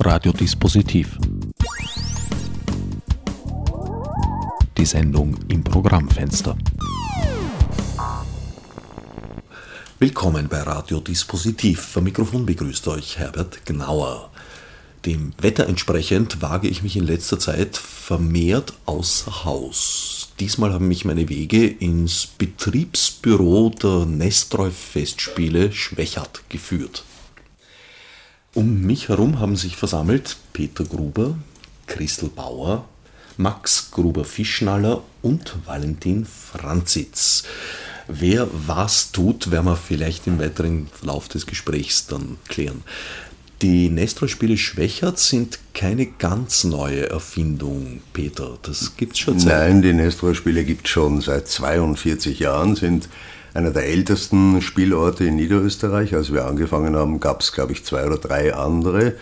Radiodispositiv. Die Sendung im Programmfenster. Willkommen bei Radiodispositiv. Am Mikrofon begrüßt euch Herbert Gnauer. Dem Wetter entsprechend wage ich mich in letzter Zeit vermehrt außer Haus. Diesmal haben mich meine Wege ins Betriebsbüro der Nestroy Festspiele Schwächert geführt. Um mich herum haben sich versammelt Peter Gruber, Christel Bauer, Max Gruber-Fischnaller und Valentin Franzitz. Wer was tut, werden wir vielleicht im weiteren Verlauf des Gesprächs dann klären. Die Nestor-Spiele Schwächert sind keine ganz neue Erfindung, Peter. Das gibt es schon seit. Nein, die Nestor-Spiele gibt es schon seit 42 Jahren, sind einer der ältesten Spielorte in Niederösterreich. Als wir angefangen haben, gab es, glaube ich, zwei oder drei andere.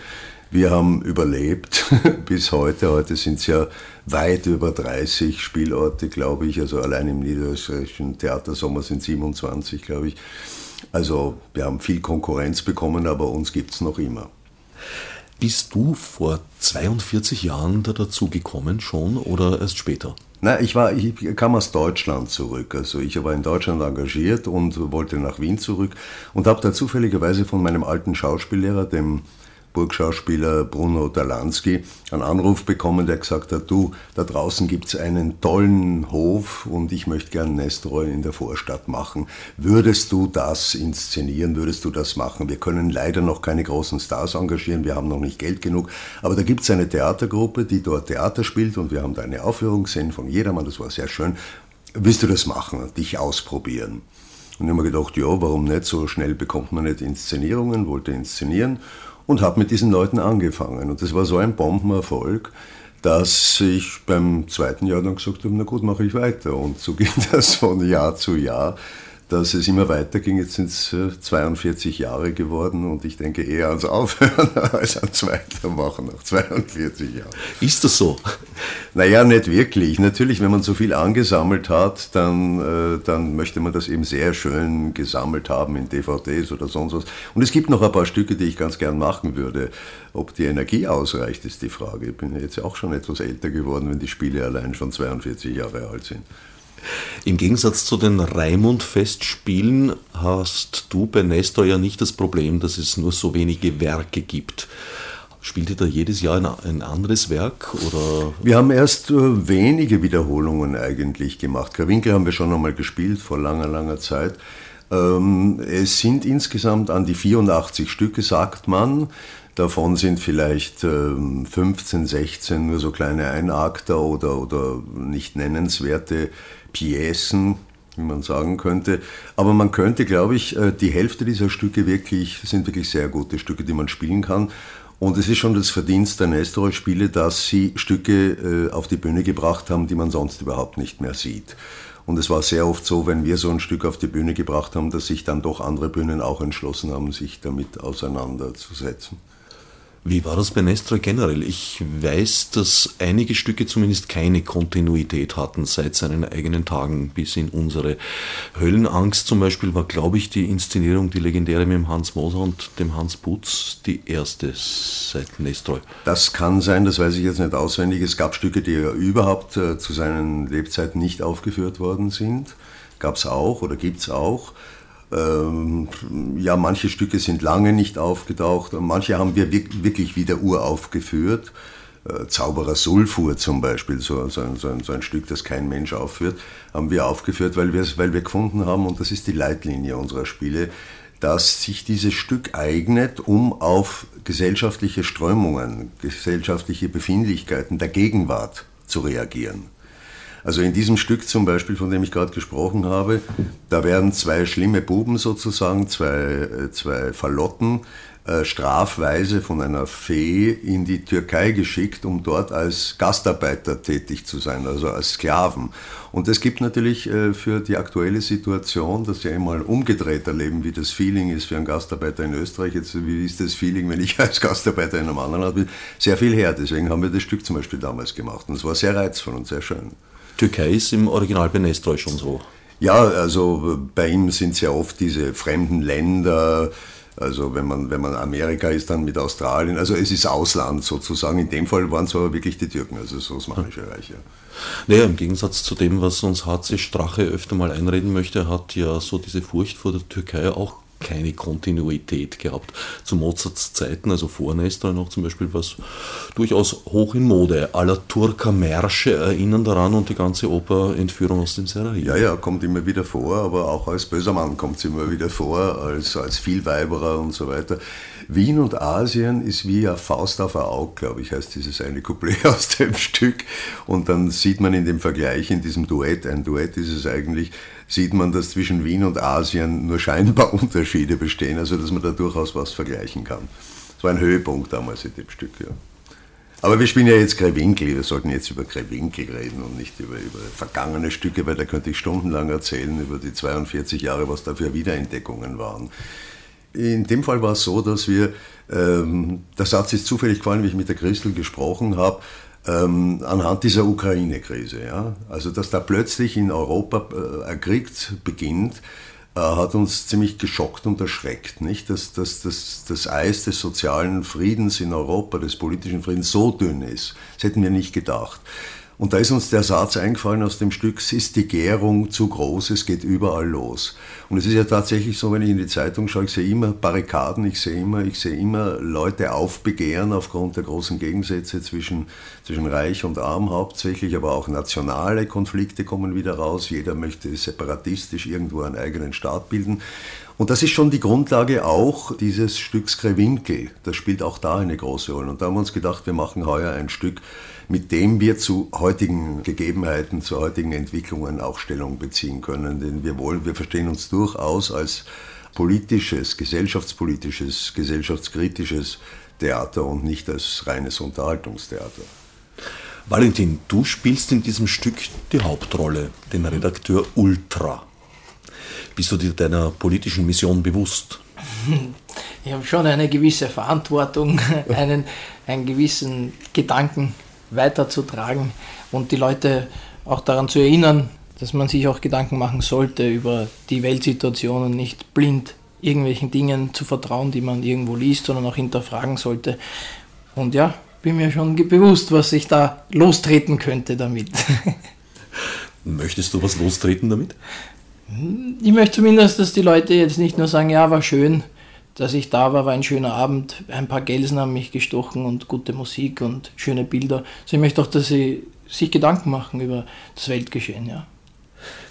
Wir haben überlebt bis heute. Heute sind es ja weit über 30 Spielorte, glaube ich. Also allein im niederösterreichischen Theatersommer sind 27, glaube ich. Also wir haben viel Konkurrenz bekommen, aber uns gibt es noch immer. Bist du vor 42 Jahren da dazu gekommen schon oder erst später? Na, ich war, ich kam aus Deutschland zurück. Also ich war in Deutschland engagiert und wollte nach Wien zurück und habe da zufälligerweise von meinem alten Schauspiellehrer, dem Burgschauspieler Bruno Dalansky einen Anruf bekommen, der gesagt hat, du, da draußen gibt es einen tollen Hof und ich möchte gern Nestroy in der Vorstadt machen. Würdest du das inszenieren, würdest du das machen? Wir können leider noch keine großen Stars engagieren, wir haben noch nicht Geld genug, aber da gibt es eine Theatergruppe, die dort Theater spielt und wir haben da eine Aufführung gesehen von jedermann, das war sehr schön. Willst du das machen, dich ausprobieren? Und ich habe mir gedacht, ja, warum nicht? So schnell bekommt man nicht Inszenierungen, wollte inszenieren und habe mit diesen Leuten angefangen. Und das war so ein Bombenerfolg, dass ich beim zweiten Jahr dann gesagt habe, na gut, mache ich weiter. Und so ging das von Jahr zu Jahr dass es immer weiterging. Jetzt sind es 42 Jahre geworden und ich denke eher ans Aufhören als ans Weitermachen nach 42 Jahren. Ist das so? Naja, nicht wirklich. Natürlich, wenn man so viel angesammelt hat, dann, äh, dann möchte man das eben sehr schön gesammelt haben in DVDs oder sonst was. Und es gibt noch ein paar Stücke, die ich ganz gern machen würde. Ob die Energie ausreicht, ist die Frage. Ich bin jetzt auch schon etwas älter geworden, wenn die Spiele allein schon 42 Jahre alt sind. Im Gegensatz zu den Raimund-Festspielen hast du bei Nestor ja nicht das Problem, dass es nur so wenige Werke gibt. Spielt ihr da jedes Jahr ein, anderes Werk? Oder? Wir haben erst äh, wenige Wiederholungen eigentlich gemacht. Krawinkel haben wir schon einmal gespielt vor langer, langer Zeit. Ähm, es sind insgesamt an die 84 Stücke, sagt man. Davon sind vielleicht 15, ähm, 16 nur so kleine Einakter oder, oder nicht nennenswerte Pjäsen, wie man sagen könnte. Aber man könnte, glaube ich, äh, die Hälfte dieser Stücke wirklich, sind wirklich sehr gute Stücke, die man spielen kann. Und es ist schon das Verdienst der Nestor-Spiele, dass sie Stücke äh, auf die Bühne gebracht haben, die man sonst überhaupt nicht mehr sieht. Und es war sehr oft so, wenn wir so ein Stück auf die Bühne gebracht haben, dass sich dann doch andere Bühnen auch entschlossen haben, sich damit auseinanderzusetzen. Wie war das bei Nestor generell? Ich weiß, dass einige Stücke zumindest keine Kontinuität hatten seit seinen eigenen Tagen bis in unsere. Höllenangst zum Beispiel war, glaube ich, die Inszenierung, die legendäre mit dem Hans Moser und dem Hans Putz, die erste seit Nestroy. Das kann sein, das weiß ich jetzt nicht auswendig. Es gab Stücke, die ja überhaupt äh, zu seinen Lebzeiten nicht aufgeführt worden sind. Gab es auch oder gibt es auch. Ähm, ja, manche Stücke sind lange nicht aufgetaucht, manche haben wir wirklich wieder uraufgeführt. Äh, Zauberer Sulfur zum Beispiel, so, so, ein, so, ein, so, ein, Stück, das kein Mensch aufführt, haben wir aufgeführt, weil weil wir gefunden haben, und das ist die Leitlinie unserer Spiele, dass sich dieses Stück eignet, um auf gesellschaftliche Strömungen, gesellschaftliche Befindlichkeiten der Gegenwart zu reagieren. Also in diesem Stück zum Beispiel, von dem ich gerade gesprochen habe, da werden zwei schlimme Buben sozusagen, zwei, äh, zwei Verlotten, äh, strafweise von einer Fee in die Türkei geschickt, um dort als Gastarbeiter tätig zu sein, also als Sklaven. Und es gibt natürlich äh, für die aktuelle Situation, das ja einmal umgedreht erleben, wie das Feeling ist für einen Gastarbeiter in Österreich, jetzt wie ist das Feeling, wenn ich als Gastarbeiter in einem anderen Land bin, sehr viel her. Deswegen haben wir das Stück zum Beispiel damals gemacht. Und es war sehr reizvoll und sehr schön. Türkei ist im Original bei Nestroy schon so. Ja, also bei ihm sind es ja oft diese fremden Länder, Also wenn man, wenn man Amerika ist, dann mit Australien. Also es ist Ausland sozusagen. In dem Fall waren es aber wirklich die Türken, also das Osmanische Reich. Ja. Naja, im Gegensatz zu dem, was uns HC Strache öfter mal einreden möchte, hat ja so diese Furcht vor der Türkei auch keine Kontinuität gehabt. Zu Mozarts Zeiten, also vor Nestor noch zum Beispiel, was durchaus hoch in Mode. Aller Turka Märsche erinnern daran und die ganze Oper Entführung aus dem Serail. Ja, ja, kommt immer wieder vor, aber auch als böser Mann kommt es immer wieder vor, als, als Vielweiberer und so weiter. Wien und Asien ist wie eine Faust auf ein Auge, glaube ich, heißt dieses eine Couplet aus dem Stück. Und dann sieht man in dem Vergleich, in diesem Duett, ein Duett ist es eigentlich, sieht man, dass zwischen Wien und Asien nur scheinbar Unterschiede bestehen, also dass man da durchaus was vergleichen kann. Das war ein Höhepunkt damals in dem Stück, ja. Aber wir spielen ja jetzt Grewinkel, wir sollten jetzt über Grewinkel reden und nicht über, über vergangene Stücke, weil da könnte ich stundenlang erzählen über die 42 Jahre, was da für Wiederentdeckungen waren. In dem Fall war es so, dass wir, ähm, der Satz ist zufällig gefallen, wie ich mit der Christel gesprochen habe, ähm, anhand dieser Ukraine-Krise. Ja? Also, dass da plötzlich in Europa äh, ein Krieg beginnt, äh, hat uns ziemlich geschockt und erschreckt. Nicht? Dass, dass, dass das Eis des sozialen Friedens in Europa, des politischen Friedens so dünn ist. Das hätten wir nicht gedacht. Und da ist uns der Satz eingefallen aus dem Stück, es ist die Gärung zu groß, es geht überall los. Und es ist ja tatsächlich so, wenn ich in die Zeitung schaue, ich sehe immer Barrikaden, ich sehe immer, ich sehe immer Leute aufbegehren aufgrund der großen Gegensätze zwischen, zwischen Reich und Arm hauptsächlich, aber auch nationale Konflikte kommen wieder raus. Jeder möchte separatistisch irgendwo einen eigenen Staat bilden. Und das ist schon die Grundlage auch dieses Stücks Krewinkel. Das spielt auch da eine große Rolle. Und da haben wir uns gedacht, wir machen heuer ein Stück, mit dem wir zu heutigen Gegebenheiten, zu heutigen Entwicklungen auch Stellung beziehen können. Denn wir wollen, wir verstehen uns durchaus als politisches, gesellschaftspolitisches, gesellschaftskritisches Theater und nicht als reines Unterhaltungstheater. Valentin, du spielst in diesem Stück die Hauptrolle, den Redakteur Ultra. Bist du dir deiner politischen Mission bewusst? Ich habe schon eine gewisse Verantwortung, einen, einen gewissen Gedanken weiterzutragen und die Leute auch daran zu erinnern, dass man sich auch Gedanken machen sollte über die Weltsituation und nicht blind irgendwelchen Dingen zu vertrauen, die man irgendwo liest, sondern auch hinterfragen sollte. Und ja, bin mir schon bewusst, was ich da lostreten könnte damit. Möchtest du was lostreten damit? Ich möchte zumindest, dass die Leute jetzt nicht nur sagen, ja, war schön, dass ich da war, war ein schöner Abend, ein paar Gelsen haben mich gestochen und gute Musik und schöne Bilder. Also ich möchte auch, dass sie sich Gedanken machen über das Weltgeschehen, ja.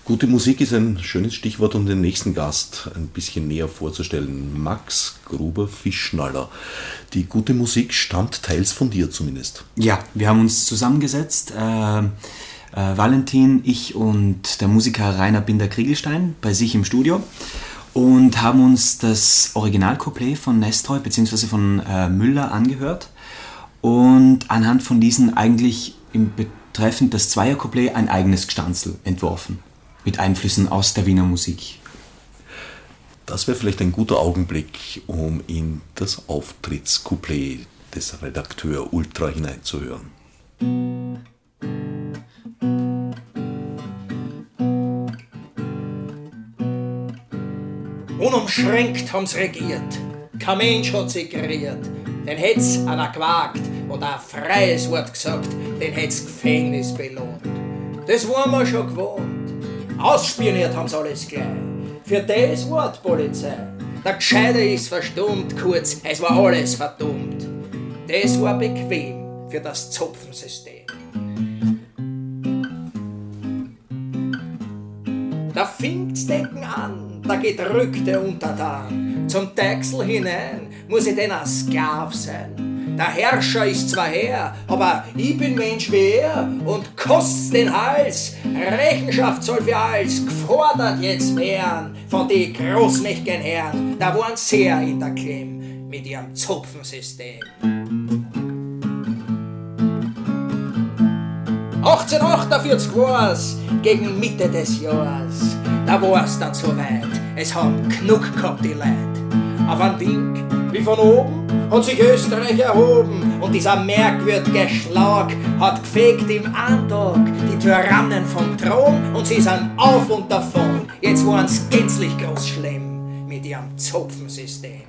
Gute Musik ist ein schönes Stichwort, um den nächsten Gast ein bisschen näher vorzustellen. Max Gruber Fischnaller. Die gute Musik stammt teils von dir zumindest. Ja, wir haben uns zusammengesetzt. Äh, äh, Valentin, ich und der Musiker Rainer Binder-Kriegelstein bei sich im Studio und haben uns das Originalcouplet von Nestroy bzw. von äh, Müller angehört und anhand von diesen eigentlich im betreffend das Zweiercouplet ein eigenes Gestanzel entworfen mit Einflüssen aus der Wiener Musik. Das wäre vielleicht ein guter Augenblick, um in das Auftrittscouplet des Redakteur Ultra hineinzuhören. Unumschränkt haben's regiert, kein Mensch hat sich geriert. Den hätt's einer gewagt und ein freies Wort gesagt, den hätt's Gefängnis belohnt. Das waren wir schon gewohnt. Ausspioniert haben's alles gleich. Für das Wort Polizei. Der Gescheide ist verstummt, kurz, es war alles verdummt. Das war bequem für das Zopfensystem. Da fingt's Decken an, der gedrückte Untertan. Zum Deichsel hinein muss ich denn ein Sklav sein. Der Herrscher ist zwar Herr, aber ich bin Mensch wie er und kostet den Hals. Rechenschaft soll für alles gefordert jetzt werden von die großmächtigen Herren. Da waren sehr in der Klemm mit ihrem Zupfensystem. 1848 war's, gegen Mitte des Jahres. Da war's dann soweit, es haben genug gehabt die Leute. Auf ein Ding wie von oben hat sich Österreich erhoben und dieser merkwürdige Schlag hat gefegt im Antag die Tyrannen vom Thron und sie sind auf und davon. Jetzt waren's gänzlich groß schlimm mit ihrem Zopfensystem.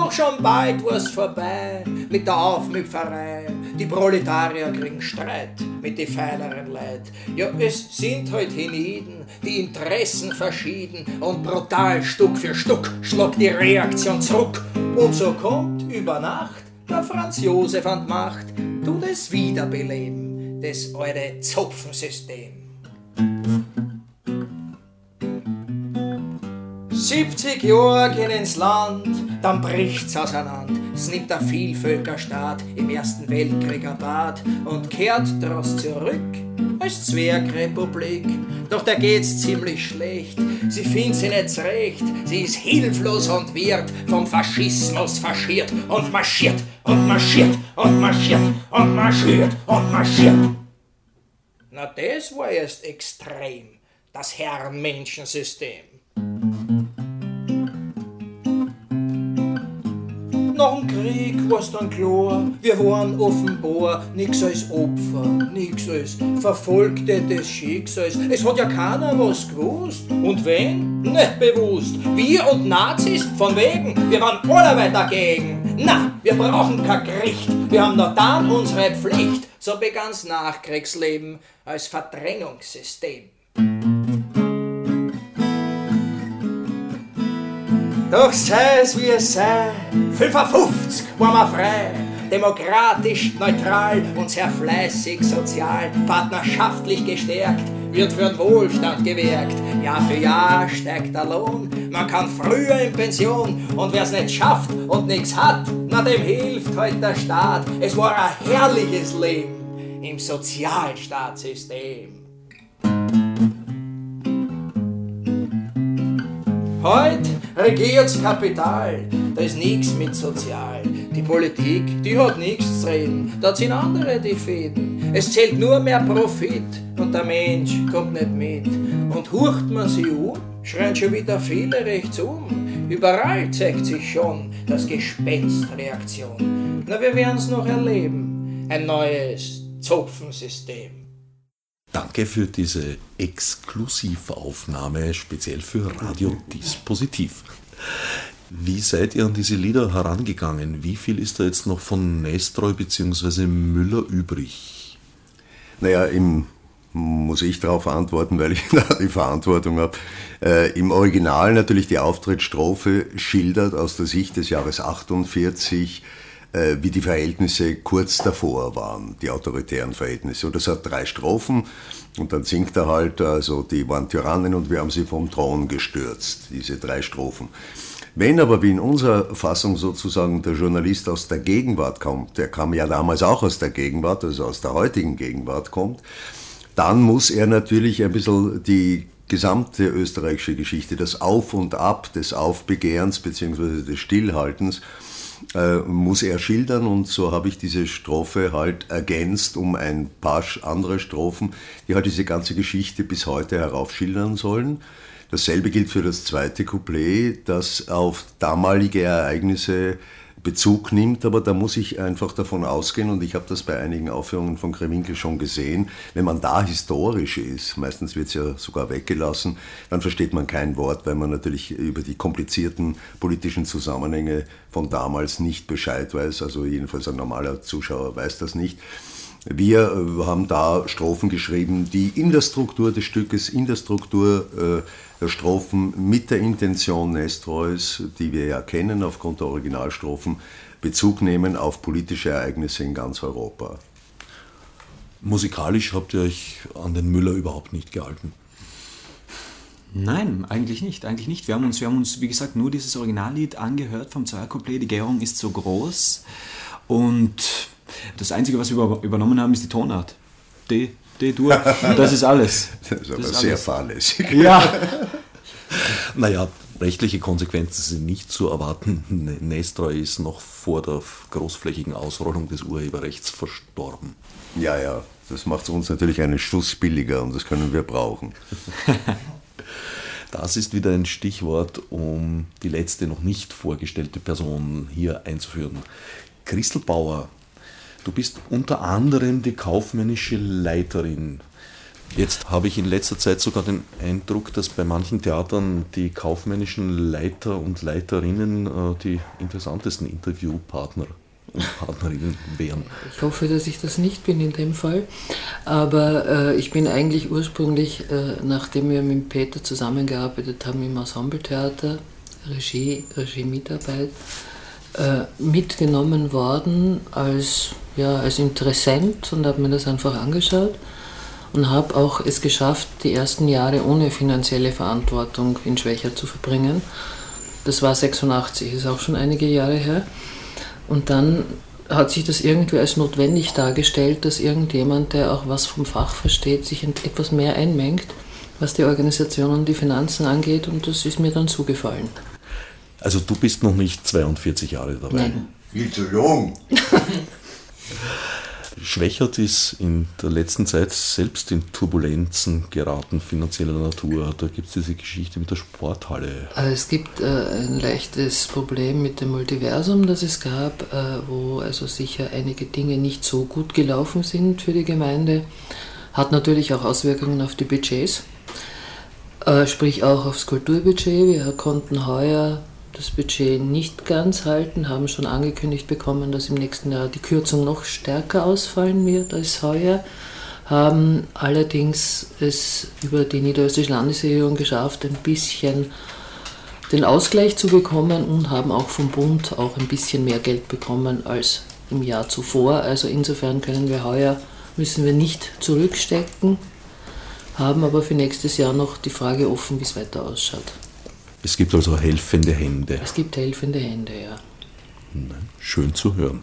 Doch schon bald war's vorbei mit der Aufmüpferei. Die Proletarier kriegen Streit mit die feineren Leid. Ja, es sind halt Hiniden, die Interessen verschieden und brutal Stück für Stück schlagt die Reaktion zurück. Und so kommt über Nacht der Franz Josef an Macht, tut es wiederbeleben, das alte Zopfensystem. 70 Jahre gehen ins Land, dann bricht's auseinander. Es nimmt der Vielvölkerstaat im Ersten Weltkrieg ein Bad und kehrt daraus zurück als Zwergrepublik. Doch da geht's ziemlich schlecht, sie findet sie nicht zurecht. Sie ist hilflos und wird vom Faschismus faschiert und marschiert und marschiert und marschiert und marschiert und marschiert. Na, das war erst extrem, das Herrenmenschensystem. Nach dem Krieg war's dann klar, wir waren offenbar nix als Opfer, nix als Verfolgte des Schicksals. Es hat ja keiner was gewusst. Und wenn? Nicht bewusst. Wir und Nazis, von wegen, wir waren alle dagegen. Na, wir brauchen kein Gericht, wir haben nur dann unsere Pflicht. So begann's Nachkriegsleben als Verdrängungssystem. Doch sei es wie es sei, 55 waren wir frei, demokratisch, neutral und sehr fleißig sozial, partnerschaftlich gestärkt, wird für den Wohlstand gewirkt. Jahr für Jahr steigt der Lohn, man kann früher in Pension und wer's nicht schafft und nichts hat, na dem hilft heute der Staat. Es war ein herrliches Leben im Sozialstaatssystem. Heute regiert's Kapital, da ist nichts mit Sozial. Die Politik, die hat nichts zu reden, da sind andere die Fäden. Es zählt nur mehr Profit und der Mensch kommt nicht mit. Und hurcht man sie um, schreien schon wieder viele rechts um. Überall zeigt sich schon das Gespenstreaktion. Na, wir werden's noch erleben, ein neues Zopfensystem. Danke für diese Exklusivaufnahme, speziell für Radio Dispositiv. Wie seid ihr an diese Lieder herangegangen? Wie viel ist da jetzt noch von Nestroy bzw. Müller übrig? Naja, im, muss ich darauf antworten, weil ich da die Verantwortung habe. Äh, Im Original natürlich die Auftrittsstrophe schildert aus der Sicht des Jahres 48 äh, wie die Verhältnisse kurz davor waren, die autoritären Verhältnisse. Und das hat drei Strophen und dann singt er halt, also die waren Tyrannen und wir haben sie vom Thron gestürzt, diese drei Strophen. Wenn aber wie in unserer Fassung sozusagen der Journalist aus der Gegenwart kommt, der kam ja damals auch aus der Gegenwart, also aus der heutigen Gegenwart kommt, dann muss er natürlich ein bisschen die gesamte österreichische Geschichte, das Auf und Ab des Aufbegehrens bzw. des Stillhaltens, äh, muss er schildern und so habe ich diese Strophe halt ergänzt um ein paar andere Strophen, die halt diese ganze Geschichte bis heute heraufschildern sollen. Dasselbe gilt für das zweite Couplet, das auf damalige Ereignisse Bezug nimmt, aber da muss ich einfach davon ausgehen, und ich habe das bei einigen Aufführungen von Krewinkel schon gesehen, wenn man da historisch ist, meistens wird es ja sogar weggelassen, dann versteht man kein Wort, weil man natürlich über die komplizierten politischen Zusammenhänge von damals nicht Bescheid weiß, also jedenfalls ein normaler Zuschauer weiß das nicht. Wir äh, haben da Strophen geschrieben, die in der Struktur des Stückes, in der Struktur äh, der Strophen mit der Intention Nestroys, die wir ja kennen aufgrund der Originalstrophen, Bezug nehmen auf politische Ereignisse in ganz Europa. Musikalisch habt ihr euch an den Müller überhaupt nicht gehalten. Nein, eigentlich nicht, eigentlich nicht. Wir haben uns, wir haben uns wie gesagt, nur dieses Originallied angehört vom Zweiercouplet. Die Gärung ist so groß und das Einzige, was wir übernommen haben, ist die Tonart. D, D-Dur, das ist alles. Das ist aber das ist sehr alles. fahrlässig. Ja. naja, rechtliche Konsequenzen sind nicht zu erwarten. Nestroy ist noch vor der großflächigen Ausrollung des Urheberrechts verstorben. Ja, ja, das macht uns natürlich einen Schuss billiger und das können wir brauchen. Das ist wieder ein Stichwort, um die letzte noch nicht vorgestellte Person hier einzuführen. Christel Bauer Du bist unter anderem die kaufmännische Leiterin Jetzt habe ich in letzter Zeit sogar den Eindruck, dass bei manchen Theatern die kaufmännischen Leiter und Leiterinnen äh, die interessantesten Interviewpartner und Partnerinnen wären. Ich hoffe, dass ich das nicht bin in dem Fall. Aber äh, ich bin eigentlich ursprünglich, äh, nachdem wir mit Peter zusammengearbeitet haben im Ensembletheater, Regie, Regie-Mitarbeit, äh, mitgenommen worden als, ja, als Interessent und habe mir das einfach angeschaut und habe auch es geschafft, die ersten Jahre ohne finanzielle Verantwortung in Schwächer zu verbringen. Das war 86, ist auch schon einige Jahre her. Und dann hat sich das irgendwie als notwendig dargestellt, dass irgendjemand, der auch was vom Fach versteht, sich etwas mehr einmengt, was die Organisation und die Finanzen angeht. Und das ist mir dann zugefallen. Also du bist noch nicht 42 Jahre dabei. Nein. Viel zu jung. Schwächert ist in der letzten Zeit selbst in Turbulenzen geraten, finanzieller Natur. Da gibt es diese Geschichte mit der Sporthalle. Äh, es gibt äh, ein leichtes Problem mit dem Multiversum, das es gab, äh, wo also sicher einige Dinge nicht so gut gelaufen sind für die Gemeinde. Hat natürlich auch Auswirkungen auf die Budgets, äh, sprich auch aufs Kulturbudget. Wir konnten heuer das Budget nicht ganz halten, haben schon angekündigt bekommen, dass im nächsten Jahr die Kürzung noch stärker ausfallen wird als heuer, haben allerdings es über die niederösterreichische Landesregierung geschafft, ein bisschen den Ausgleich zu bekommen und haben auch vom Bund auch ein bisschen mehr Geld bekommen als im Jahr zuvor. Also insofern können wir heuer, müssen wir nicht zurückstecken, haben aber für nächstes Jahr noch die Frage offen, wie es weiter ausschaut. Es gibt also helfende Hände. Es gibt helfende Hände, ja. Schön zu hören.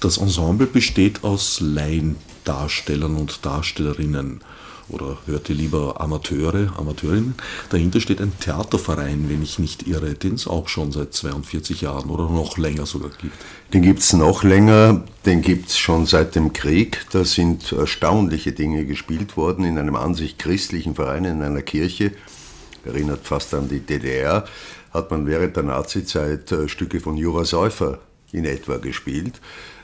Das Ensemble besteht aus Laiendarstellern und Darstellerinnen oder hört ihr lieber Amateure, Amateurinnen. Dahinter steht ein Theaterverein, wenn ich nicht irre, den es auch schon seit 42 Jahren oder noch länger sogar gibt. Den gibt es noch länger, den gibt es schon seit dem Krieg. Da sind erstaunliche Dinge gespielt worden in einem an sich christlichen Verein, in einer Kirche erinnert fast an die DDR, hat man während der Nazizeit äh, Stücke von Jura Säufer in etwa gespielt.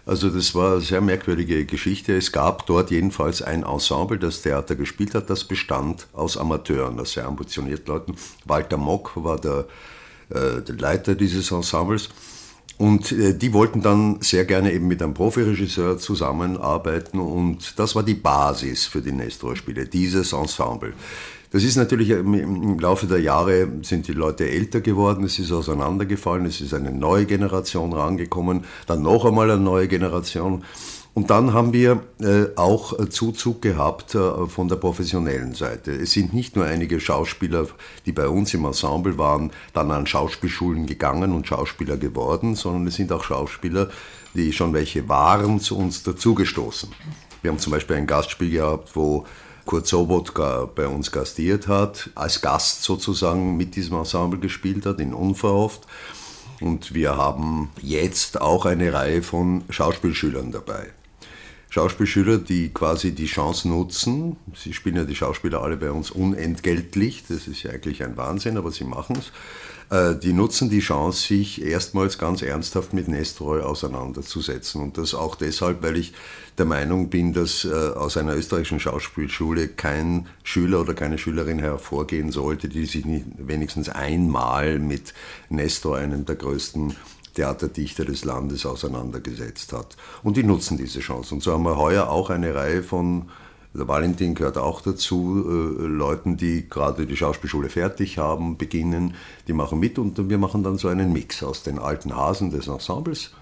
Also das war eine sehr merkwürdige Geschichte. Es gab dort jedenfalls ein Ensemble, das Theater gespielt hat, das bestand aus Amateuren, aus sehr ambitionierten Leuten. Walter Mock war der, äh, der Leiter dieses Ensembles. Und äh, die wollten dann sehr gerne eben mit einem Profiregisseur zusammenarbeiten und das war die Basis für die Nestor-Spiele, dieses Ensemble. Das ist natürlich im Laufe der Jahre sind die Leute älter geworden, es ist auseinandergefallen, es ist eine neue Generation rangekommen, dann noch einmal eine neue Generation. Und dann haben wir äh, auch Zuzug gehabt äh, von der professionellen Seite. Es sind nicht nur einige Schauspieler, die bei uns im Ensemble waren, dann an Schauspielschulen gegangen und Schauspieler geworden, sondern es sind auch Schauspieler, die schon welche waren, zu uns dazugestoßen. Wir haben zum Beispiel ein Gastspiel gehabt, wo Kurt Sobotka bei uns gastiert hat, als Gast sozusagen mit diesem Ensemble gespielt hat, in Unverhofft. Und wir haben jetzt auch eine Reihe von Schauspielschülern dabei. Schauspielschüler, die quasi die Chance nutzen. Sie spielen ja die Schauspieler alle bei uns unentgeltlich. Das ist ja eigentlich ein Wahnsinn, aber sie machen es die nutzen die Chance, sich erstmals ganz ernsthaft mit Nestroy auseinanderzusetzen. Und das auch deshalb, weil ich der Meinung bin, dass äh, aus einer österreichischen Schauspielschule kein Schüler oder keine Schülerin hervorgehen sollte, die sich nicht wenigstens einmal mit Nestor, einem der größten Theaterdichter des Landes, auseinandergesetzt hat. Und die nutzen diese Chance. Und so haben wir heuer auch eine Reihe von der Valentin gehört auch dazu, äh, Leuten, die gerade die Schauspielschule fertig haben, beginnen, die machen mit und wir machen dann so einen Mix aus den alten Hasen des Ensembles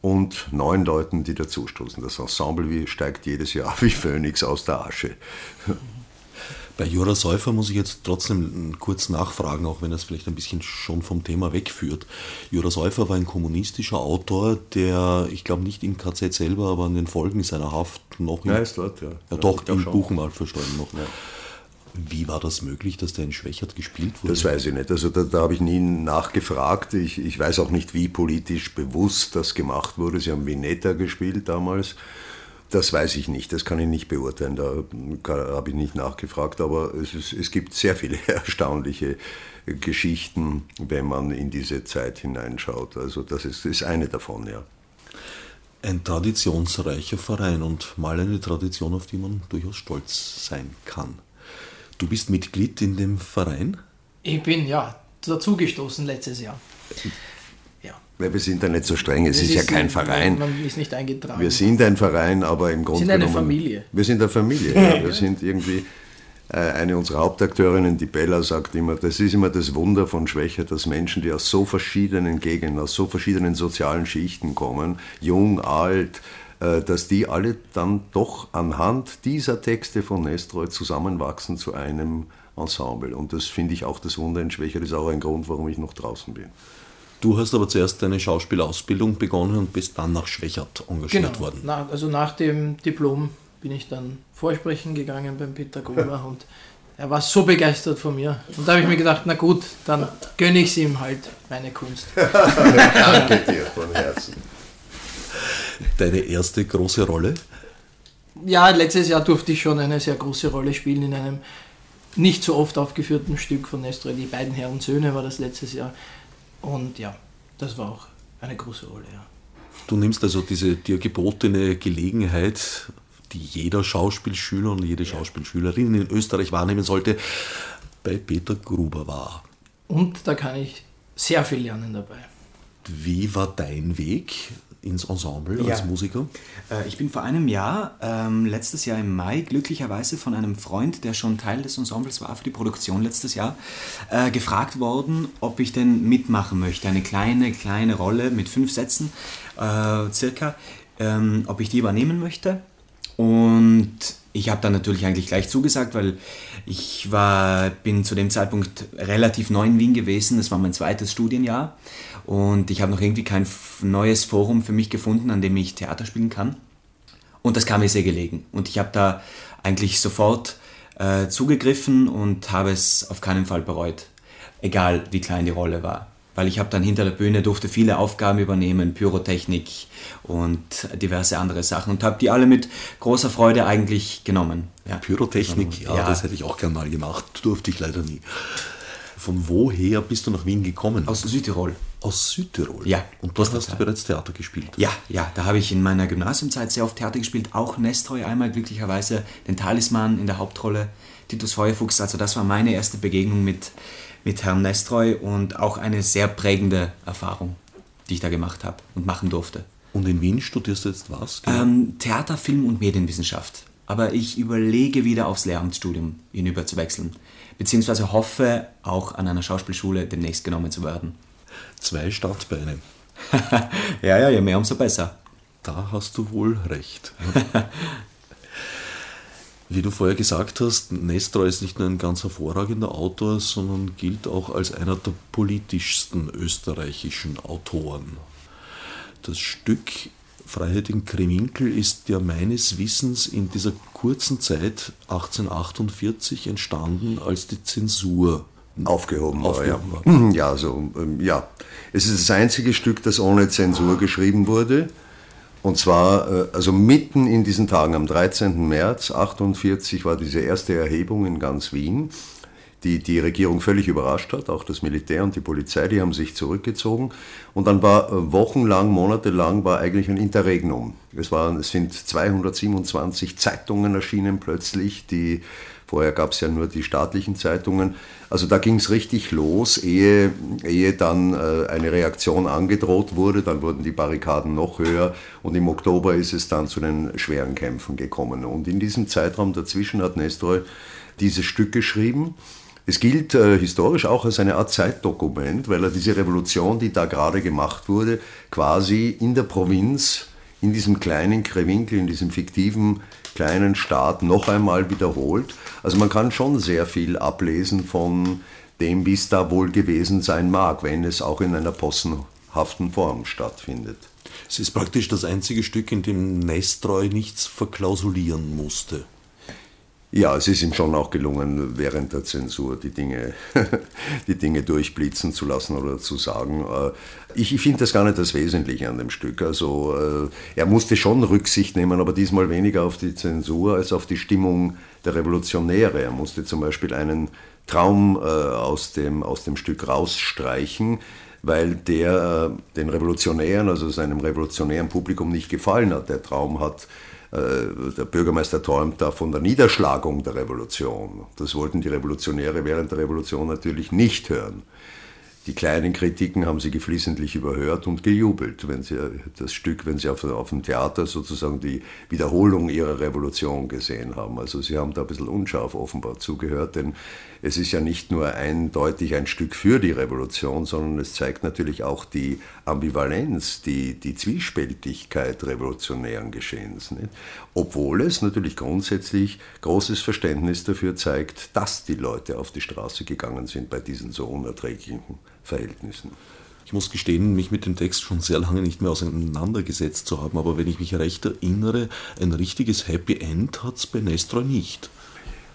und neuen Leuten, die dazustoßen. Das Ensemble steigt jedes Jahr wie Phönix aus der Asche. Bei Jura Säufer muss ich jetzt trotzdem kurz nachfragen, auch wenn das vielleicht ein bisschen schon vom Thema wegführt. Jura Säufer war ein kommunistischer Autor, der, ich glaube nicht im KZ selber, aber an den Folgen seiner Haft noch ja, ist dort, ja. ja doch, im Buchenwald verstorben noch. Ja. Wie war das möglich, dass der in Schwächert gespielt wurde? Das weiß ich nicht. Also da, da habe ich nie nachgefragt. Ich, ich weiß auch nicht, wie politisch bewusst das gemacht wurde. Sie haben Vineta gespielt damals. Das weiß ich nicht, das kann ich nicht beurteilen, da habe ich nicht nachgefragt, aber es, ist, es gibt sehr viele erstaunliche Geschichten, wenn man in diese Zeit hineinschaut. Also das ist, ist eine davon, ja. Ein traditionsreicher Verein und mal eine Tradition, auf die man durchaus stolz sein kann. Du bist Mitglied in dem Verein? Ich bin ja dazugestoßen letztes Jahr. Ja. Weil wir sind da nicht so streng, es ist, ist, ja kein Verein. Man ist nicht eingetragen. Wir sind ein Verein, aber im Grunde. Wir sind eine Familie. Wir sind eine Familie, ja. Wir sind irgendwie äh, eine unserer Hauptakteurinnen, die Bella, sagt immer, das ist immer das Wunder von Schwäche, dass Menschen, die aus so verschiedenen Gegenden, aus so verschiedenen sozialen Schichten kommen, jung, alt, äh, dass die alle dann doch anhand dieser Texte von Nestroy zusammenwachsen zu einem Ensemble. Und das finde ich auch das Wunder in Schwäche, das ist auch ein Grund, warum ich noch draußen bin. Du hast aber zuerst deine Schauspielausbildung begonnen und bist dann nach Schwächert engagiert genau. worden. Na, also nach dem Diplom bin ich dann vorsprechen gegangen beim Peter Gruber und er war so begeistert von mir. Und da habe ich mir gedacht, na gut, dann gönne ich es ihm halt, meine Kunst. Danke dir von Herzen. Deine erste große Rolle? Ja, letztes Jahr durfte ich schon eine sehr große Rolle spielen in einem nicht so oft aufgeführten Stück von Nestor. Die beiden Herren Söhne war das letztes Jahr. Und ja, das war auch eine große Rolle, ja. Du nimmst also diese dir gebotene Gelegenheit die jeder Schauspielschüler und jede Schauspielschülerin in Österreich wahrnehmen sollte, bei Peter Gruber war. Und da kann ich sehr viel lernen dabei. Wie war dein Weg ins Ensemble als Musiker? Äh, ich bin vor einem Jahr, ähm, letztes Jahr im Mai, glücklicherweise von einem Freund, der schon Teil des Ensembles war für die Produktion letztes Jahr, äh, gefragt worden, ob ich denn mitmachen möchte. Eine kleine, kleine Rolle mit fünf Sätzen äh, circa, ähm, ob ich die übernehmen möchte. Und ich habe dann natürlich eigentlich gleich zugesagt, weil ich war, bin zu dem Zeitpunkt relativ neu in Wien gewesen. Das war mein zweites Studienjahr. Und ich habe noch irgendwie kein neues Forum für mich gefunden, an dem ich Theater spielen kann. Und das kam mir sehr gelegen. Und ich habe da eigentlich sofort äh, zugegriffen und habe es auf keinen Fall bereut. Egal wie klein die Rolle war weil ich habe dann hinter der Bühne durfte viele Aufgaben übernehmen, Pyrotechnik und diverse andere Sachen und habe die alle mit großer Freude eigentlich genommen. Ja. Pyrotechnik, ja, ja, das hätte ich auch gern mal gemacht, durfte ich leider nie. Von woher bist du nach Wien gekommen? Aus Südtirol. Aus Südtirol? Ja. Und dort hast du bereits Theater gespielt? Ja, ja, da habe ich in meiner Gymnasiumzeit sehr oft Theater gespielt, auch Nestroy einmal glücklicherweise, den Talisman in der Hauptrolle, Titus Feuerfuchs, also das war meine erste Begegnung mit mit Herrn Nestroy und auch eine sehr prägende Erfahrung, die ich da gemacht habe und machen durfte. Und in Wien studierst du jetzt was? Genau? Ähm, Theater, Film und Medienwissenschaft. Aber ich überlege wieder aufs Lehramtsstudium hinüber zu wechseln. Beziehungsweise hoffe auch an einer Schauspielschule demnächst genommen zu werden. Zwei Startbeine. ja, ja, je mehr, umso besser. Da hast du wohl recht. Wie du vorher gesagt hast, Nestor ist nicht nur ein ganz hervorragender Autor, sondern gilt auch als einer der politischsten österreichischen Autoren. Das Stück Freiheit in Krewinkel ist ja meines Wissens in dieser kurzen Zeit 1848 entstanden, als die Zensur aufgehoben, aufgehoben war. Ja, ja, so, ähm, ja. Es ist das einzige Stück, das ohne Zensur geschrieben wurde. Und zwar, äh, also mitten in diesen Tagen, am 13. März 1948 war diese erste Erhebung in ganz Wien, die die Regierung völlig überrascht hat, auch das Militär und die Polizei, die haben sich zurückgezogen. Und dann war äh, wochenlang, monatelang war eigentlich ein Interregnum. Es, waren, es sind 227 Zeitungen erschienen plötzlich, die Vorher gab es ja nur die staatlichen Zeitungen. Also da ging es richtig los, ehe, ehe dann äh, eine Reaktion angedroht wurde. Dann wurden die Barrikaden noch höher und im Oktober ist es dann zu den schweren Kämpfen gekommen. Und in diesem Zeitraum dazwischen hat Nestor dieses Stück geschrieben. Es gilt äh, historisch auch als eine Art Zeitdokument, weil er diese Revolution, die da gerade gemacht wurde, quasi in der Provinz, in diesem kleinen Krewinkel, in diesem fiktiven kleinen Staat noch einmal wiederholt. Also man kann schon sehr viel ablesen von dem, wie es da wohl gewesen sein mag, wenn es auch in einer possenhaften Form stattfindet. Es ist praktisch das einzige Stück, in dem Nestreu nichts verklausulieren musste. Ja, es ist ihm schon auch gelungen, während der Zensur die Dinge, die Dinge durchblitzen zu lassen oder zu sagen. Äh, ich, ich finde das gar nicht das Wesentliche an dem Stück. Also äh, er musste schon Rücksicht nehmen, aber diesmal weniger auf die Zensur als auf die Stimmung der Revolutionäre. Er musste zum Beispiel einen Traum äh, aus, dem, aus dem Stück rausstreichen, weil der den Revolutionären, also seinem revolutionären Publikum nicht gefallen hat. Der Traum hat, der Bürgermeister träumt da von der Niederschlagung der Revolution. Das wollten die Revolutionäre während der Revolution natürlich nicht hören. Die kleinen Kritiken haben sie geflissentlich überhört und gejubelt, wenn sie das Stück, wenn sie auf, auf dem Theater sozusagen die Wiederholung ihrer Revolution gesehen haben. Also sie haben da ein bisschen unscharf offenbar zugehört, denn es ist ja nicht nur eindeutig ein Stück für die Revolution, sondern es zeigt natürlich auch die Ambivalenz, die, die Zwiespältigkeit revolutionären Geschehens. Nicht? Obwohl es natürlich grundsätzlich großes Verständnis dafür zeigt, dass die Leute auf die Straße gegangen sind bei diesen so unerträglichen Verhältnissen. Ich muss gestehen, mich mit dem Text schon sehr lange nicht mehr auseinandergesetzt zu haben, aber wenn ich mich recht erinnere, ein richtiges Happy End hat es bei Nestroy nicht.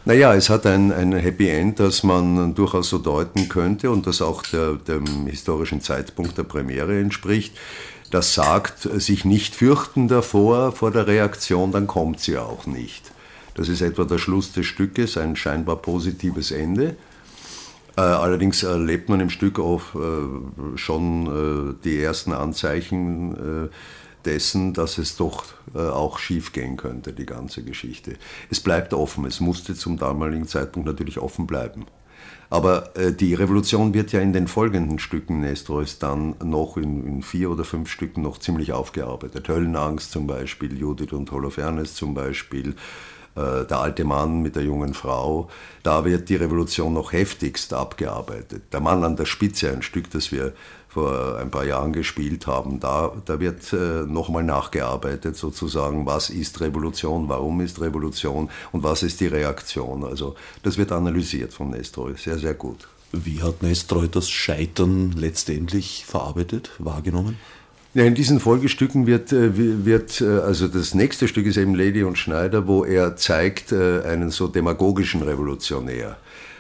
Naja, es hat ein, ein Happy End, das man durchaus so deuten könnte und das auch der, dem historischen Zeitpunkt der Premiere entspricht. Das sagt, sich nicht fürchten davor, vor der Reaktion, dann kommt sie auch nicht. Das ist etwa der Schluss des Stückes, ein scheinbar positives Ende. Äh, allerdings erlebt man im Stück auch äh, schon äh, die ersten Anzeichen dessen, dass es doch auch schief gehen könnte, die ganze Geschichte. Es bleibt offen, es musste zum damaligen Zeitpunkt natürlich offen bleiben. Aber die Revolution wird ja in den folgenden Stücken Nestroys dann noch in, in, vier oder fünf Stücken noch ziemlich aufgearbeitet. Höllenangst zum Beispiel, Judith und Holofernes zum Beispiel, der alte Mann mit der jungen Frau, da wird die Revolution noch heftigst abgearbeitet. Der Mann an der Spitze, ein Stück, das wir vor ein paar Jahren gespielt haben, da, da wird äh, nochmal nachgearbeitet sozusagen, was ist Revolution, warum ist Revolution und was ist die Reaktion. Also das wird analysiert von Nestroy, sehr, sehr gut. Wie hat Nestroy das Scheitern letztendlich verarbeitet, wahrgenommen? Ja, in diesen Folgestücken wird, äh, wird, äh, also das nächste Stück ist eben Lady und Schneider, wo er zeigt äh, einen so demagogischen Revolutionär.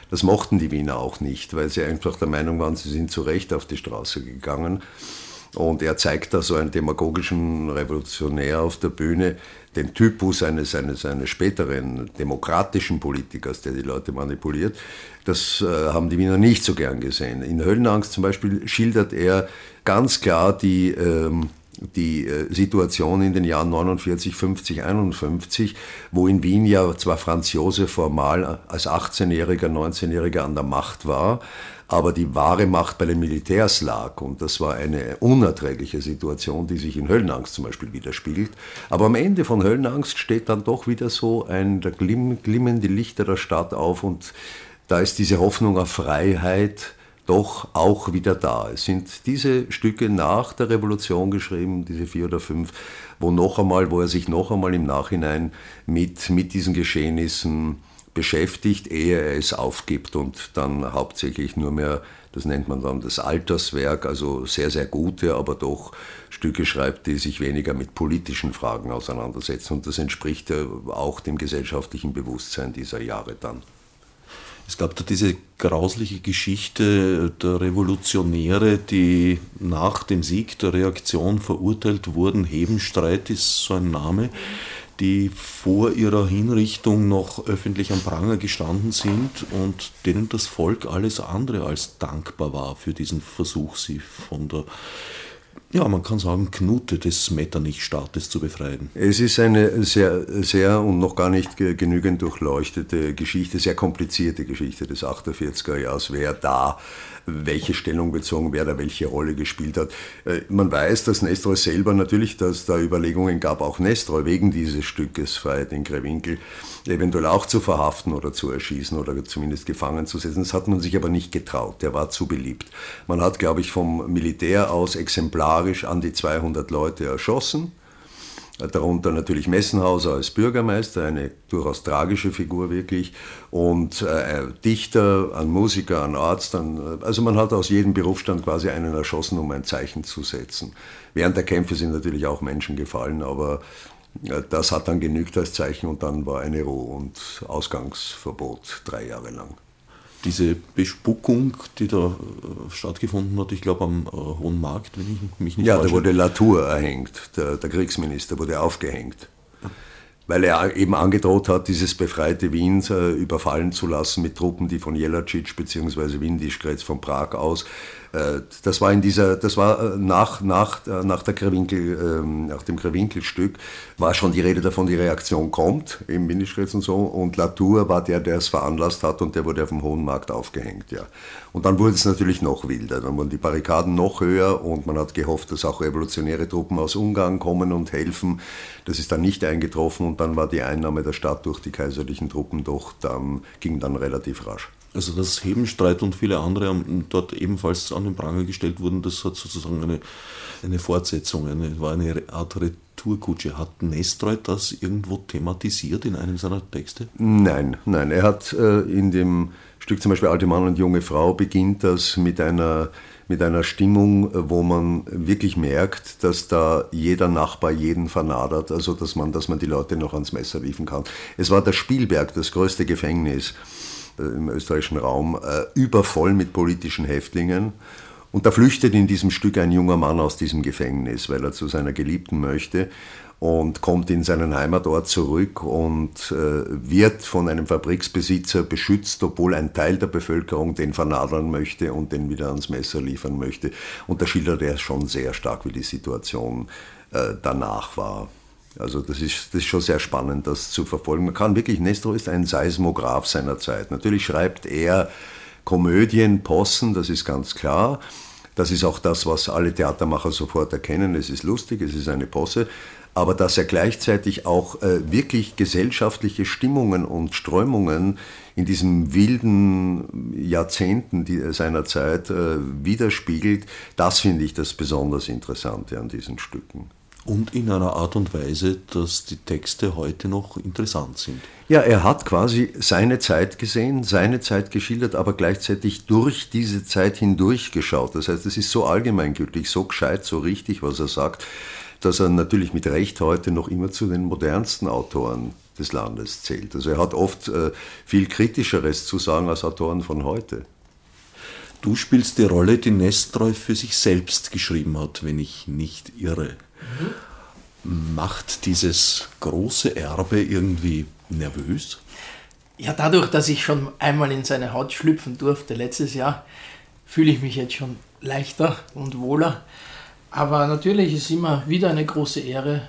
Das mochten die Wiener auch nicht, weil sie einfach der Meinung waren, sie sind zu Recht auf die Straße gegangen. Und er zeigt da so einen demagogischen Revolutionär auf der Bühne, den Typus eines, eines, eines späteren demokratischen Politikers, der die Leute manipuliert. Das äh, haben die Wiener nicht so gern gesehen. In Höllenangst zum Beispiel schildert er ganz klar die, ähm, die äh, Situation in den Jahren 49, 50, 51, wo in Wien ja zwar Franz Josef formal als 18-Jähriger, 19-Jähriger an der Macht war, aber die wahre Macht bei den Militärs lag. Und das war eine unerträgliche Situation, die sich in Höllenangst zum Beispiel widerspiegelt. Aber am Ende von Höllenangst steht dann doch wieder so ein der glimmende Lichter der Stadt auf und da ist diese Hoffnung auf Freiheit doch auch wieder da. Es sind diese Stücke nach der Revolution geschrieben, diese vier oder fünf, wo noch einmal, wo er sich noch einmal im Nachhinein mit, mit diesen Geschehnissen beschäftigt, ehe er es aufgibt und dann hauptsächlich nur mehr, das nennt man dann das Alterswerk, also sehr, sehr gute, aber doch Stücke schreibt, die sich weniger mit politischen Fragen auseinandersetzen. Und das entspricht auch dem gesellschaftlichen Bewusstsein dieser Jahre dann. Es gab da diese grausliche Geschichte der Revolutionäre, die nach dem Sieg der Reaktion verurteilt wurden. Hebenstreit ist so ein Name die vor ihrer Hinrichtung noch öffentlich am Pranger gestanden sind und denen das Volk alles andere als dankbar war für diesen Versuch, sie von der ja, man kann sagen, Knute des Metternich-Staates zu befreien. Es ist eine sehr, sehr und noch gar nicht genügend durchleuchtete Geschichte, sehr komplizierte Geschichte des 48er Jahres, wer da welche Stellung bezogen, wer da welche Rolle gespielt hat. Äh, man weiß, dass Nestroy selber natürlich, dass da Überlegungen gab, auch Nestroy wegen dieses Stückes Freiheit in Grewinkel eventuell auch zu verhaften oder zu erschießen oder zumindest gefangen zu setzen. Das hat man sich aber nicht getraut. Der war zu beliebt. Man hat, glaube ich, vom Militär aus exemplarisch an die 200 Leute erschossen. Darunter natürlich Messenhauser als Bürgermeister, eine durchaus tragische Figur wirklich, und äh, Dichter, ein Musiker, ein Arzt. Ein, also man hat aus jedem Berufsstand quasi einen erschossen, um ein Zeichen zu setzen. Während der Kämpfe sind natürlich auch Menschen gefallen, aber das hat dann genügt als Zeichen und dann war eine Ruhe und Ausgangsverbot drei Jahre lang. Diese Bespuckung, die da äh, stattgefunden hat, ich glaube am äh, Hohen Markt, wenn ich mich nicht Ja, da wurde Latour erhängt, der, der Kriegsminister wurde aufgehängt. weil er eben angedroht hat, dieses befreite Wien äh, überfallen zu lassen mit Truppen, die von Jelacic bzw. Windischkretz von Prag aus das war in dieser, das war äh, nach, nach, äh, nach, der Krawinkel, ähm, nach dem Krawinkelstück, war schon die Rede davon, die Reaktion kommt, im Minischritz und so. Und Latour war der, der es veranlasst hat und der wurde auf dem Hohen Markt aufgehängt, ja. Und dann wurde es natürlich noch wilder. Dann wurden die Barrikaden noch höher und man hat gehofft, dass auch revolutionäre Truppen aus Ungarn kommen und helfen. Das ist dann nicht eingetroffen und dann war die Einnahme der Stadt durch die kaiserlichen Truppen doch dann, ging dann relativ rasch. Also dass Hebenstreit und viele andere dort ebenfalls an den Pranger gestellt wurden, das hat sozusagen eine, eine Fortsetzung, eine, war eine Art Retourkutsche. Hat Nestroy das irgendwo thematisiert in einem seiner Texte? Nein, nein. Er hat äh, in dem Stück zum Beispiel Alte Mann und junge Frau beginnt das mit einer mit einer Stimmung, wo man wirklich merkt, dass da jeder Nachbar jeden vernadert, also dass man, dass man die Leute noch ans Messer liefen kann. Es war der Spielberg, das größte Gefängnis äh, im österreichischen Raum äh, übervoll mit politischen Häftlingen. Und da flüchtet in diesem Stück ein junger Mann aus diesem Gefängnis, weil er zu seiner Geliebten möchte und kommt in seinen Heimatort zurück und äh, wird von einem Fabriksbesitzer beschützt, obwohl ein Teil der Bevölkerung den vernadeln möchte und den wieder ans Messer liefern möchte. Und da schildert er schon sehr stark, wie die Situation äh, danach war. Also das ist, das ist schon sehr spannend, das zu verfolgen. Man kann wirklich, Nestor ist ein Seismograph seiner Zeit. Natürlich schreibt er Komödien, Possen, das ist ganz klar. Das ist auch das, was alle Theatermacher sofort erkennen. Es ist lustig, es ist eine Posse. Aber dass er gleichzeitig auch äh, wirklich gesellschaftliche Stimmungen und Strömungen in diesen wilden Jahrzehnten die, seiner Zeit äh, widerspiegelt, das finde ich das besonders Interessante an diesen Stücken und in einer Art und Weise, dass die Texte heute noch interessant sind. Ja, er hat quasi seine Zeit gesehen, seine Zeit geschildert, aber gleichzeitig durch diese Zeit hindurch geschaut. Das heißt, es ist so allgemeingültig, so gescheit, so richtig, was er sagt, dass er natürlich mit Recht heute noch immer zu den modernsten Autoren des Landes zählt. Also er hat oft äh, viel Kritischeres zu sagen als Autoren von heute. Du spielst die Rolle, die Nestroy für sich selbst geschrieben hat, wenn ich nicht irre. Mhm. Macht dieses große Erbe irgendwie nervös? Ja, dadurch, dass ich schon einmal in seine Haut schlüpfen durfte letztes Jahr, fühle ich mich jetzt schon leichter und wohler. Aber natürlich ist immer wieder eine große Ehre,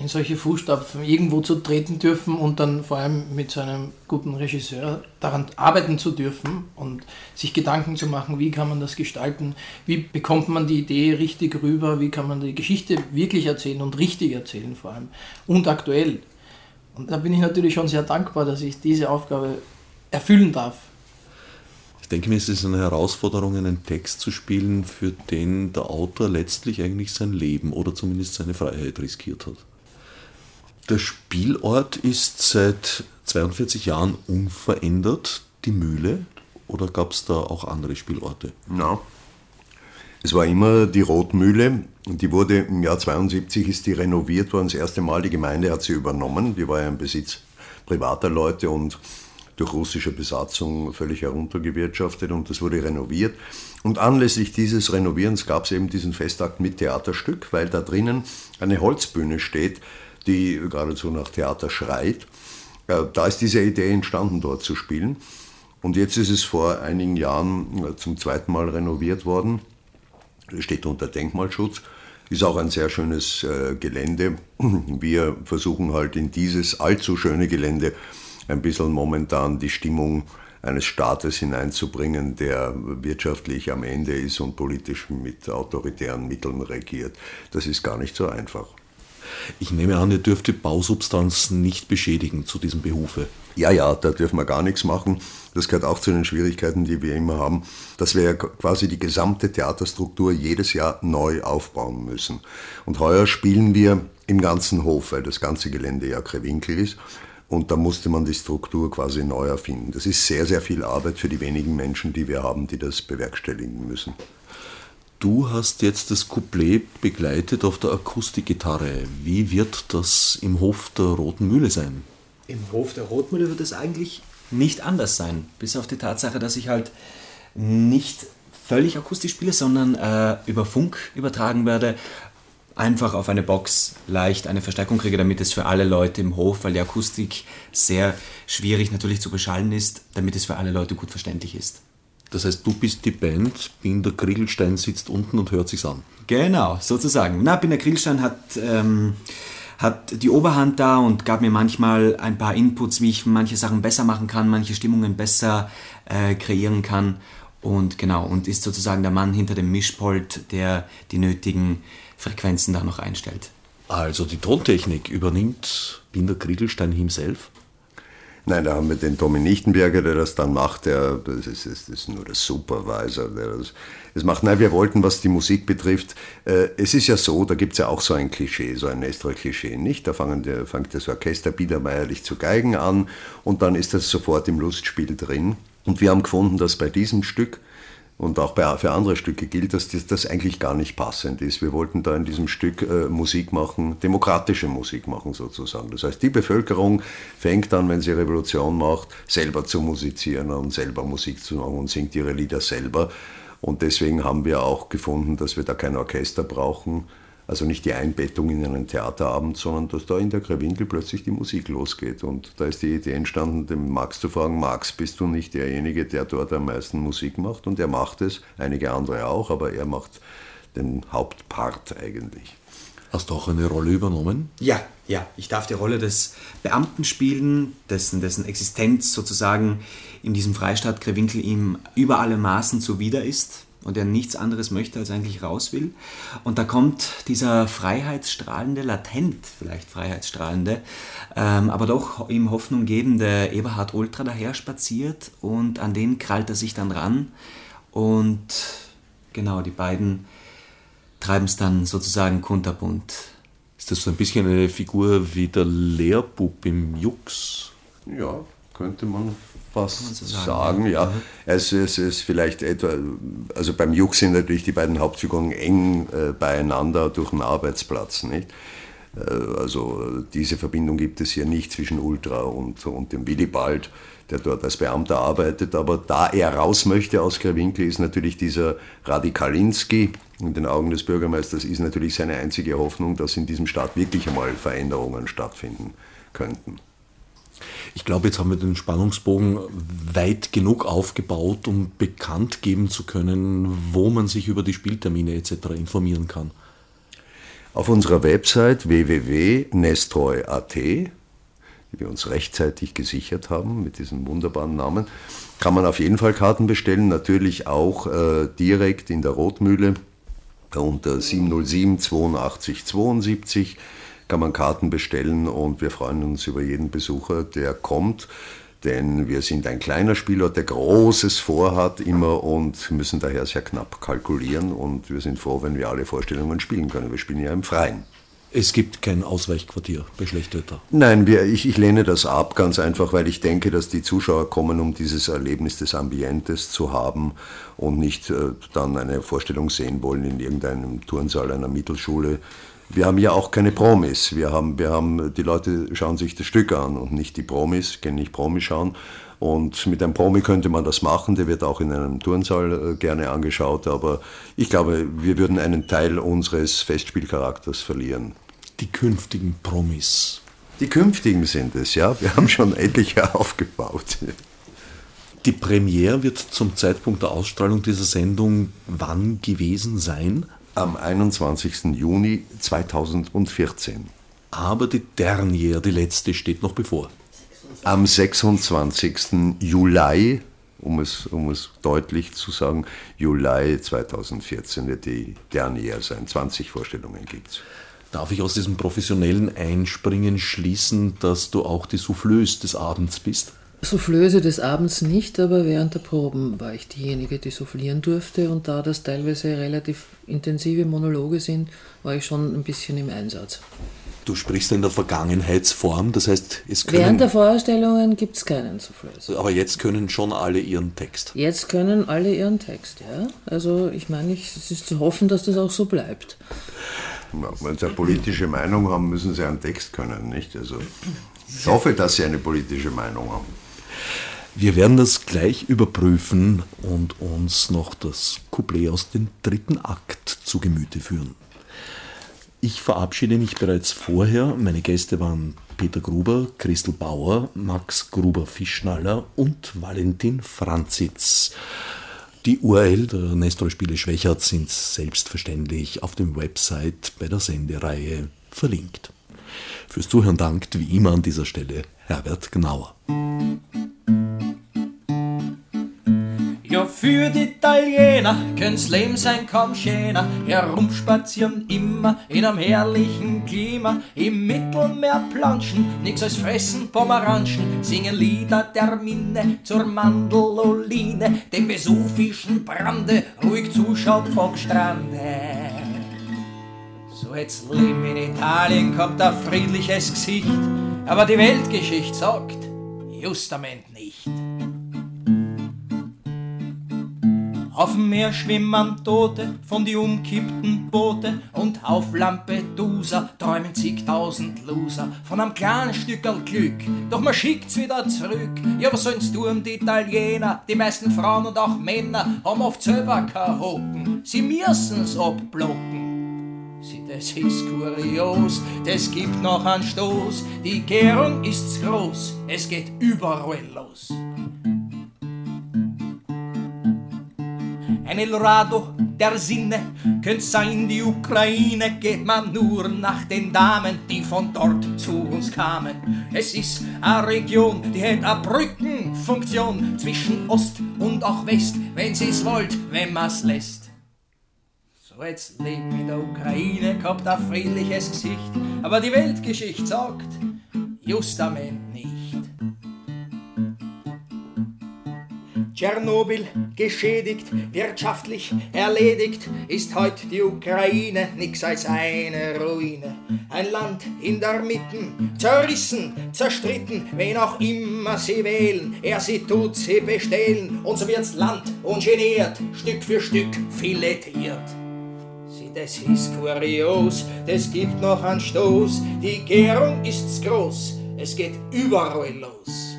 in solche Fußstapfen irgendwo zu treten dürfen und dann vor allem mit so einem guten Regisseur daran arbeiten zu dürfen und sich Gedanken zu machen, wie kann man das gestalten, wie bekommt man die Idee richtig rüber, wie kann man die Geschichte wirklich erzählen und richtig erzählen vor allem und aktuell. Und da bin ich natürlich schon sehr dankbar, dass ich diese Aufgabe erfüllen darf. Ich denke mir, es ist eine Herausforderung, einen Text zu spielen, für den der Autor letztlich eigentlich sein Leben oder zumindest seine Freiheit riskiert hat. Der Spielort ist seit 42 Jahren unverändert, die Mühle, oder gab es da auch andere Spielorte? Na, es war immer die Rotmühle. Die wurde im Jahr 72 ist die renoviert worden. Das erste Mal die Gemeinde hat sie übernommen. Die war ja im Besitz privater Leute und durch russische Besatzung völlig heruntergewirtschaftet und das wurde renoviert. Und anlässlich dieses Renovierens gab es eben diesen Festakt mit Theaterstück, weil da drinnen eine Holzbühne steht, die geradezu nach Theater schreit. Da ist diese Idee entstanden, dort zu spielen. Und jetzt ist es vor einigen Jahren äh, zum zweiten Mal renoviert worden, steht unter Denkmalschutz, ist auch ein sehr schönes äh, Gelände. Wir versuchen halt in dieses allzu schöne Gelände ein bisschen momentan die Stimmung eines Staates hineinzubringen, der wirtschaftlich am Ende ist und politisch mit autoritären Mitteln regiert. Das ist gar nicht so einfach. Ich nehme an, ihr dürft die Bausubstanz nicht beschädigen zu diesem Behufe. Ja, ja, da dürfen wir gar nichts machen. Das gehört auch zu den Schwierigkeiten, die wir immer haben, dass wir ja quasi die gesamte Theaterstruktur jedes Jahr neu aufbauen müssen. Und heuer spielen wir im ganzen Hof, weil das ganze Gelände ja Krewinkel ist. Und da musste man die Struktur quasi neu erfinden. Das ist sehr, sehr viel Arbeit für die wenigen Menschen, die wir haben, die das bewerkstelligen müssen. Du hast jetzt das Couplet begleitet auf der Akustikgitarre. Wie wird das im Hof der Roten Mühle sein? Im Hof der Roten Mühle wird es eigentlich nicht anders sein, bis auf die Tatsache, dass ich halt nicht völlig akustisch spiele, sondern äh, über Funk übertragen werde. einfach auf eine Box leicht eine Verstärkung kriege, damit es für alle Leute im Hof, weil die Akustik sehr schwierig natürlich zu beschallen ist, damit es für alle Leute gut verständlich ist. Das heißt, du bist die Band, Binder Kriegelstein sitzt unten und hört sich's an. Genau, sozusagen. Na, Binder Kriegelstein hat, ähm, hat die Oberhand da und gab mir manchmal ein paar Inputs, wie ich manche Sachen besser machen kann, manche Stimmungen besser äh, kreieren kann. Und genau, und ist sozusagen der Mann hinter dem Mischpult, der die nötigen Frequenzen da noch einstellt. Also die Tontechnik übernimmt Binder Kriegelstein himself? Nein, da haben wir den Tommy Nichtenberger, der das dann macht. Der, das, ist, das ist nur der Supervisor, der das, das macht. Nein, wir wollten, was die Musik betrifft, äh, es ist ja so, da gibt es ja auch so ein Klischee, so ein Nestor-Klischee, nicht? Da fangen der, fängt das Orchester biedermeierlich zu Geigen an und dann ist das sofort im Lustspiel drin. Und wir haben gefunden, dass bei diesem Stück und auch bei, für andere Stücke gilt, dass das, das, eigentlich gar nicht passend ist. Wir wollten da in diesem Stück äh, Musik machen, demokratische Musik machen sozusagen. Das heißt, die Bevölkerung fängt dann, wenn sie Revolution macht, selber zu musizieren und selber Musik zu machen und singt ihre Lieder selber. Und deswegen haben wir auch gefunden, dass wir da kein Orchester brauchen, also nicht die Einbettung in einen Theaterabend, sondern dass da in der Grewinkel plötzlich die Musik losgeht. Und da ist die Idee entstanden, dem Max zu fragen, Max, bist du nicht derjenige, der dort am meisten Musik macht? Und er macht es, einige andere auch, aber er macht den Hauptpart eigentlich. Hast du auch eine Rolle übernommen? Ja, ja. Ich darf die Rolle des Beamten spielen, dessen, dessen Existenz sozusagen in diesem Freistaat Grewinkel ihm über alle Maßen zuwider ist und er nichts anderes möchte, als eigentlich raus will. Und da kommt dieser freiheitsstrahlende, latent vielleicht freiheitsstrahlende, ähm, aber doch ihm Hoffnung gebende Eberhard Ultra daher spaziert und an den krallt er sich dann ran und genau, die beiden treiben es dann sozusagen kunterbunt. Ist das so ein bisschen eine Figur wie der Lehrbub im Jux? Ja, könnte man fast so sagen, sagen, ja. Mhm. Es, es ist vielleicht etwa, also beim Juk sind natürlich die beiden Hauptfiguren eng äh, beieinander durch den Arbeitsplatz, nicht? Äh, also diese Verbindung gibt es hier nicht zwischen Ultra und, und dem Willibald, der dort als Beamter arbeitet. Aber da er raus möchte aus Krawinkel, ist natürlich dieser Radikalinski in den Augen des Bürgermeisters ist natürlich seine einzige Hoffnung, dass in diesem Staat wirklich einmal Veränderungen stattfinden könnten. Ich glaube, jetzt haben wir den Spannungsbogen weit genug aufgebaut, um bekannt geben zu können, wo man sich über die Spieltermine etc. informieren kann. Auf unserer Website www.nestroy.at, die wir uns rechtzeitig gesichert haben mit diesem wunderbaren Namen, kann man auf jeden Fall Karten bestellen, natürlich auch äh, direkt in der Rotmühle unter 707 82 72 kann man Karten bestellen und wir freuen uns über jeden Besucher, der kommt. Denn wir sind ein kleiner Spielort, der Großes vorhat immer und müssen daher sehr knapp kalkulieren. Und wir sind froh, wenn wir alle Vorstellungen spielen können. Wir spielen ja im Freien. Es gibt kein Ausweichquartier bei Schlechtwetter. Nein, wir, ich, ich, lehne das ab, ganz einfach, weil ich denke, dass die Zuschauer kommen, um dieses Erlebnis des Ambientes zu haben und nicht äh, dann eine Vorstellung sehen wollen in irgendeinem Turnsaal einer Mittelschule wir haben ja auch keine Promis. Wir haben, wir haben, die Leute schauen sich das Stück an und nicht die Promis, können nicht Promis schauen. Und mit einem Promi könnte man das machen, der wird auch in einem Turnsaal äh, gerne angeschaut, aber ich glaube, wir würden einen Teil unseres Festspielcharakters verlieren. Die künftigen Promis. Die künftigen sind es, ja. Wir haben schon etliche aufgebaut. Die Premiere wird zum Zeitpunkt der Ausstrahlung dieser Sendung wann gewesen sein? Am 21. Juni 2014. Aber die Dernier, die letzte, steht noch bevor. Am 26. Juli, um es, um es deutlich zu sagen, Juli 2014 wird die Dernier sein. 20 Vorstellungen gibt es. Darf ich aus diesem professionellen Einspringen schließen, dass du auch die Soufflöse des Abends bist? Soufflöse des Abends nicht, aber während der Proben war ich diejenige, die soufflieren durfte und da das teilweise relativ intensive Monologe sind, war ich schon ein bisschen im Einsatz. Du sprichst in der Vergangenheitsform, das heißt, es können. Während der Vorstellungen gibt es keinen Soufflöse. Aber jetzt können schon alle ihren Text. Jetzt können alle ihren Text, ja. Also ich meine, es ist zu hoffen, dass das auch so bleibt. wenn Sie eine politische Meinung haben, müssen Sie einen Text können, nicht? Also ich hoffe, dass Sie eine politische Meinung haben. Wir werden das gleich überprüfen und uns noch das Couplet aus dem dritten Akt zu Gemüte führen. Ich verabschiede mich bereits vorher. Meine Gäste waren Peter Gruber, Christel Bauer, Max Gruber-Fischnaller und Valentin Franzitz. Die URL der Nestor Spiele Schwächert sind selbstverständlich auf dem Website bei der Sendereihe verlinkt. Fürs Zuhören dankt wie immer an dieser Stelle Herbert Gnauer. Ja, für die Italiener können's Leben sein kaum schöner. Herumspazieren immer in einem herrlichen Klima. Im Mittelmeer planschen, nix als fressen Pomeranschen. Singen Lieder der Minne zur Mandeloline. Dem vesuvischen Brande ruhig zuschauen vom Strande. So jetzt Leben in Italien kommt ein friedliches Gesicht. Aber die Weltgeschichte sagt, justament nicht. Auf dem Meer schwimmen Tote von die umkippten Boote und auf Lampedusa träumen zigtausend Loser von einem kleinen Stückerl Glück. Doch man schickt's wieder zurück. Ja, was sollen's tun, die Italiener? Die meisten Frauen und auch Männer haben oft selber kein Hocken. Sie müssen's abblocken. Das ist kurios, das gibt noch einen Stoß. Die Gärung ist's groß, es geht überall los. Ein Eldorado der Sinne könnte sein die Ukraine, geht man nur nach den Damen, die von dort zu uns kamen. Es ist eine Region, die hat eine Brückenfunktion zwischen Ost und auch West, wenn sie's wollt, wenn man's lässt. Jetzt leben in der Ukraine, gehabt ein friedliches Gesicht, aber die Weltgeschichte sagt, justament nicht. Tschernobyl geschädigt, wirtschaftlich erledigt, ist heute die Ukraine nix als eine Ruine. Ein Land in der Mitten, zerrissen, zerstritten, wen auch immer sie wählen, er sie tut sie bestehlen, und so wird's Land ungeniert, Stück für Stück filetiert. Das ist kurios, das gibt noch einen Stoß, die Gärung ist's groß, es geht überall los.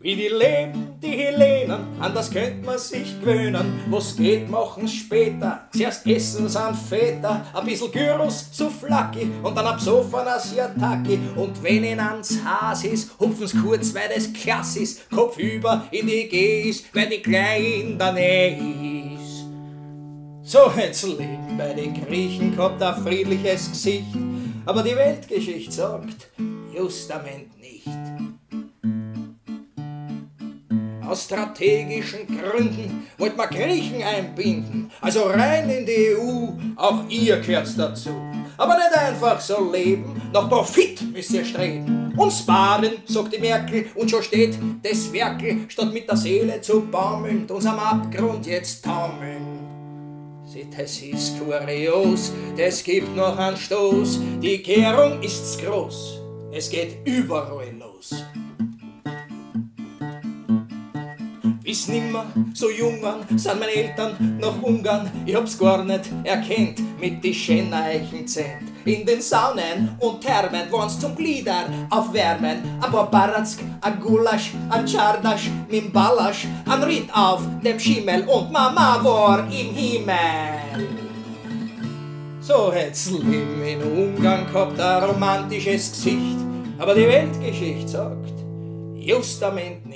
Wie die leben, die Hellenen, an das könnt man sich gewöhnen. Was geht, machen's später. Zuerst essen sie an Väter, ein bisschen Gyros, so flacki und dann ab Sofa Asiataki. Und wenn ihnen ans Haas ist, hupfen's kurz, weil das klass ist. Kopf über in die Gehs, weil die klein in der Nähe ist. So hätt's Leben bei den Griechen gehabt, ein friedliches Gesicht. Aber die Weltgeschichte sagt, justament nicht. Aus strategischen Gründen wollt man Griechen einbinden, also rein in die EU, auch ihr gehört dazu. Aber nicht einfach so leben, nach Profit müsst ihr streben. Und sparen, sagt die Merkel, und schon steht das Werkel, statt mit der Seele zu baumeln, uns am Abgrund jetzt taumeln. Das ist kurios, das gibt noch einen Stoß, die Kehrung ist's groß, es geht überall los. Bis nimmer so jung waren, sind meine Eltern nach Ungarn. Ich hab's gar nicht erkennt mit die Schenneichen Zent. In den Saunen und Thermen woren's zum Glieder aufwärmen. Ein paar Baratsk, ein Gulasch, ein Czardasch, mit Ballasch, ein Ritt auf dem Schimmel und Mama war im Himmel. So hätt's Leben in Ungarn gehabt, ein romantisches Gesicht. Aber die Weltgeschichte sagt, justament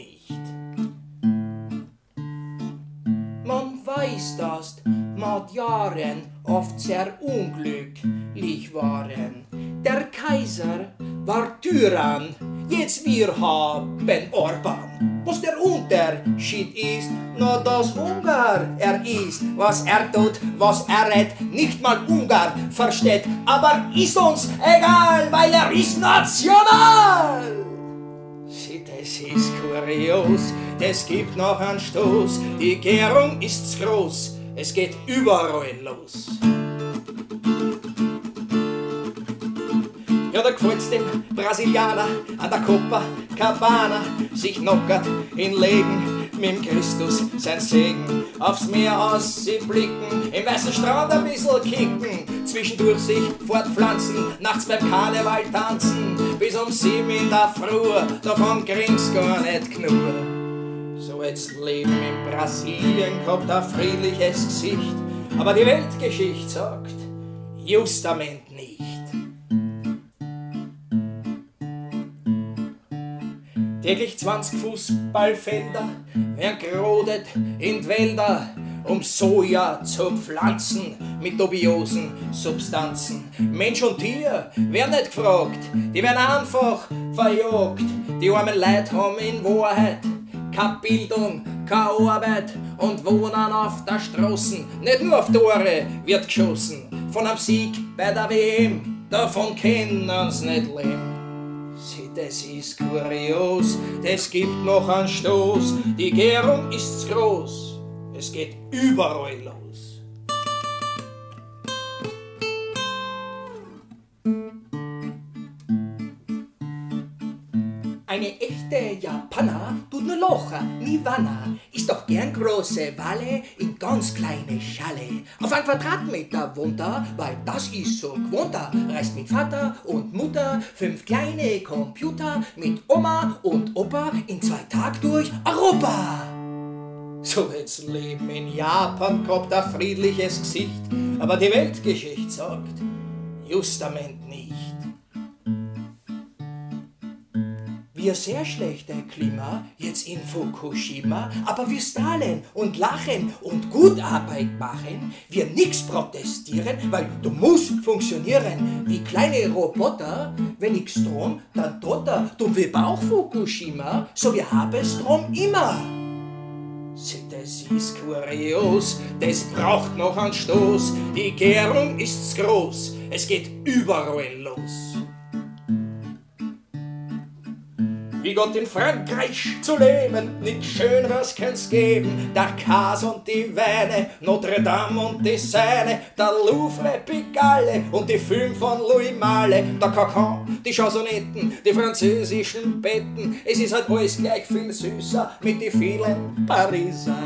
Magyaren oft sehr unglücklich waren. Der Kaiser war Tyrann, jetzt wir haben Orban. Was der Unterschied ist, nur dass Ungar er ist. Was er tut, was er redet, nicht mal Ungar versteht. Aber ist uns egal, weil er ist national. Shit, es ist kurios, es gibt noch einen Stoß, die Gärung ist's groß, es geht überall los. Ja, da gefällt's dem Brasilianer an der Copacabana sich knockert in Legen mit Christus sein Segen. Aufs Meer aus sie blicken, im weißen Strand ein bisschen kicken, zwischendurch sich fortpflanzen, nachts beim Karneval tanzen, bis um sieben in der Früh, davon kriegst gar nicht genug. So jetzt Leben in Brasilien kommt ein friedliches Gesicht, aber die Weltgeschichte sagt, justament nicht. Täglich 20 Fußballfelder werden gerodet in Wälder, um Soja zu pflanzen mit dubiosen Substanzen. Mensch und Tier werden nicht gefragt, die werden einfach verjagt. Die armen Leute haben in Wahrheit keine Bildung, keine Arbeit und wohnen auf der Straßen. Nicht nur auf Tore wird geschossen, von einem Sieg bei der WM, davon können sie nicht leben. Sieh, das ist kurios, das gibt noch einen Stoß, die Gärung ist groß, es geht überall los. Japaner tut nur Locher, nie Wanner, ist doch gern große Walle in ganz kleine Schale. Auf ein Quadratmeter wohnt er, weil das ist so gewohnt er. Reist mit Vater und Mutter, fünf kleine Computer, mit Oma und Opa in zwei Tagen durch Europa. So jetzt Leben in Japan gehabt ein friedliches Gesicht, aber die Weltgeschichte sagt, justament nicht. Wir sehr schlechte Klima jetzt in Fukushima, aber wir strahlen und lachen und gut Arbeit machen, wir nix protestieren, weil du musst funktionieren wie kleine Roboter. Wenn nix Strom, dann tot er. Du wir auch Fukushima, so wir haben Strom immer. Das ist kurios, das braucht noch einen Stoß. Die Gärung ist groß, es geht überall los. Wie Gott in Frankreich zu leben, nichts Schöneres kann's geben. Der Kas und die Weine, Notre Dame und die Seine, der Louvre, Pigalle und die Film von Louis Malle, der Kakao, die Chansonetten, die französischen Betten. Es ist halt alles gleich viel süßer mit die vielen Pariser.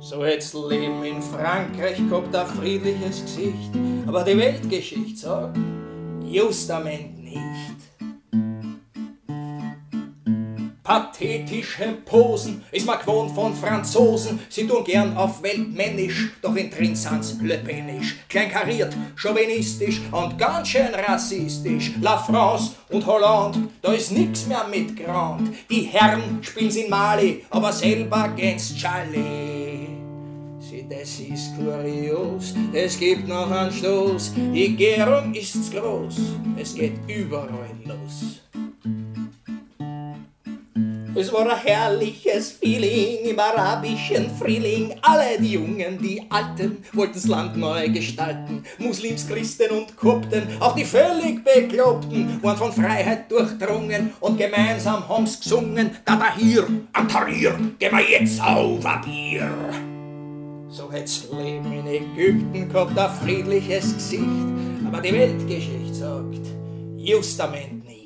So hätt's Leben in Frankreich gehabt, ein friedliches Gesicht, aber die Weltgeschichte sagt, justament nicht. Pathetische Posen ist man gewohnt von Franzosen. Sie tun gern auf Weltmännisch, doch in drin sind's lebendig. Kleinkariert, chauvinistisch und ganz schön rassistisch. La France und Hollande, da ist nix mehr mit Grand. Die Herren spielen's in Mali, aber selber gehen's Charlie. Sieh, das ist kurios, es gibt noch einen Stoß. Die Gärung ist groß, es geht überall los. Es war ein herrliches Feeling im arabischen Frühling. Alle die Jungen, die Alten wollten's Land neu gestalten. Muslims, Christen und Kopten, auch die völlig Bekloppten, waren von Freiheit durchdrungen und gemeinsam haben's gesungen. Da da hier, am Tahrir, gehen wir jetzt auf ein Bier. So hätt's Leben in Ägypten gehabt, ein friedliches Gesicht. Aber die Weltgeschichte sagt, justament nicht.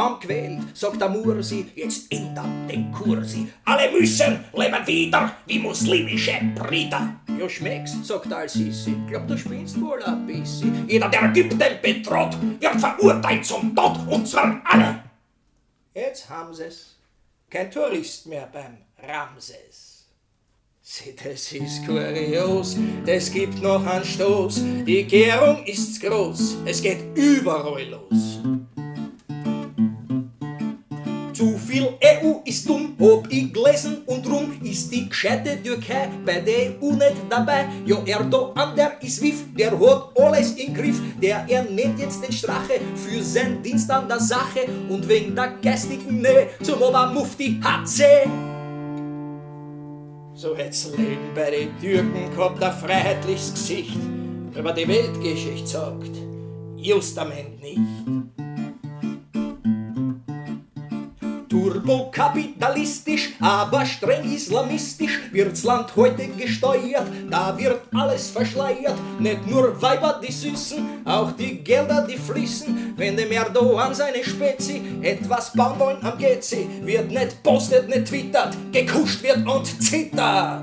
Kaum quält, sagt der Mursi, jetzt ändert den Kursi. Alle müssen leben wieder wie muslimische Brüder. Ja, schmeck's, sagt Al-Sisi. Glaub, du spinnst wohl ein bisschen. Jeder, der Ägypten betraut, wird verurteilt zum Tod, und zwar alle. Jetzt haben sie's. Kein Tourist mehr beim Ramses. Sieh, das ist kurios, das gibt noch einen Stoß. Die Gärung ist groß, es geht überall los. Ist die gescheite Türkei bei der EU nicht dabei. Ja, Erdogan, der ist wiff, der hat alles im Griff, der er nimmt jetzt den Strache für sein Dienst an der Sache und wegen der geistigen Nähe zum Obermufti hat sie. So hätt's Leben bei den Türken gehabt, ein freiheitliches Gesicht, aber die Weltgeschichte sagt, justament nicht. Turbokapitalistisch, aber streng islamistisch wird's Land heute gesteuert. Da wird alles verschleiert, nicht nur Weiber die Süßen, auch die Gelder die fließen. Wenn dem Erdogan seine Spezi etwas bauen wollen am Gezi, wird nicht postet, nicht twittert, gekuscht wird und zittert.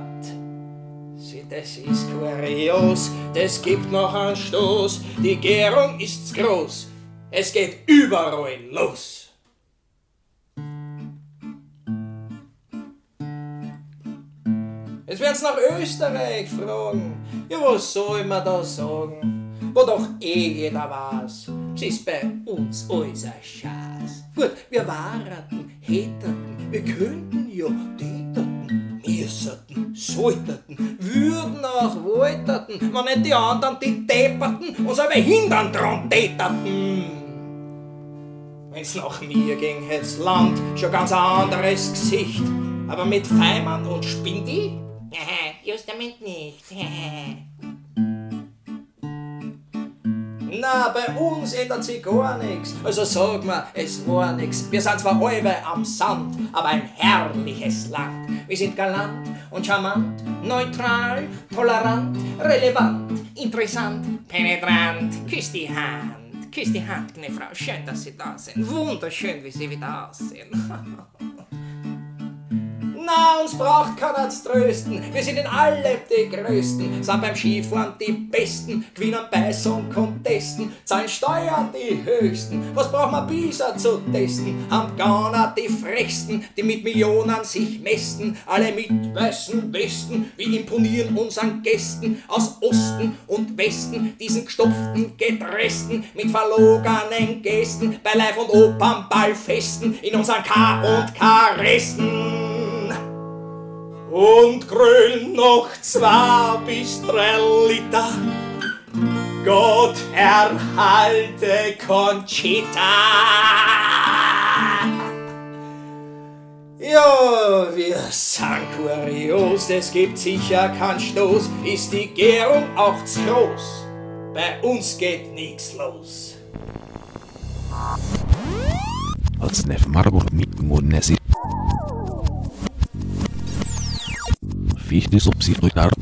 Sieh, das ist kurios, das gibt noch einen Stoß. Die Gärung ist groß, es geht überall los. Jetzt werden sie nach Österreich fragen. Ja, was soll man da sagen? Wo doch eh jeder weiß, es ist bei uns alles ein Schatz. Gut, wir warten, hätterten, wir könnten ja täterten, müsserten, sollten, würden auch wollterten, wenn nicht die anderen die Depperten uns aber hindern dran täterten. Wenn's nach mir ging, hätt's Land schon ganz ein anderes Gesicht. Aber mit Feimann und Spindi? Just damit nicht. Na, bei uns ändert sich gar nichts. Also sag mal, es war nix. Wir sind zwar alle am Sand, aber ein herrliches Land. Wir sind galant und charmant, neutral, tolerant, relevant, interessant, penetrant. Küss die Hand, küss die Hand, gnä Frau. Schön, dass Sie da sind. Wunderschön, wie Sie wieder aussehen. Na, uns braucht keiner zu trösten. Wir sind in allem die Größten, sind beim Skifahren die Besten, gewinnen bei Song Contesten, zahlen Steuern die Höchsten. Was braucht man Bisa zu testen? Haben Gauner die Frechsten, die mit Millionen sich mästen, alle mit weißen Westen. Wir imponieren unseren Gästen aus Osten und Westen, diesen gestopften Gedressten mit verlogenen Gesten, bei Live- und Opernballfesten, in unseren K- und K-Resten und grün noch zwei bis drei Liter. Gott erhalte Conchita. Ja, wir sind kurios, es gibt sicher keinen Stoß. Ist die Gärung auch zu groß? Bei uns geht nichts los. Als nef Marburg mit wichtig, ob sie durchdacht.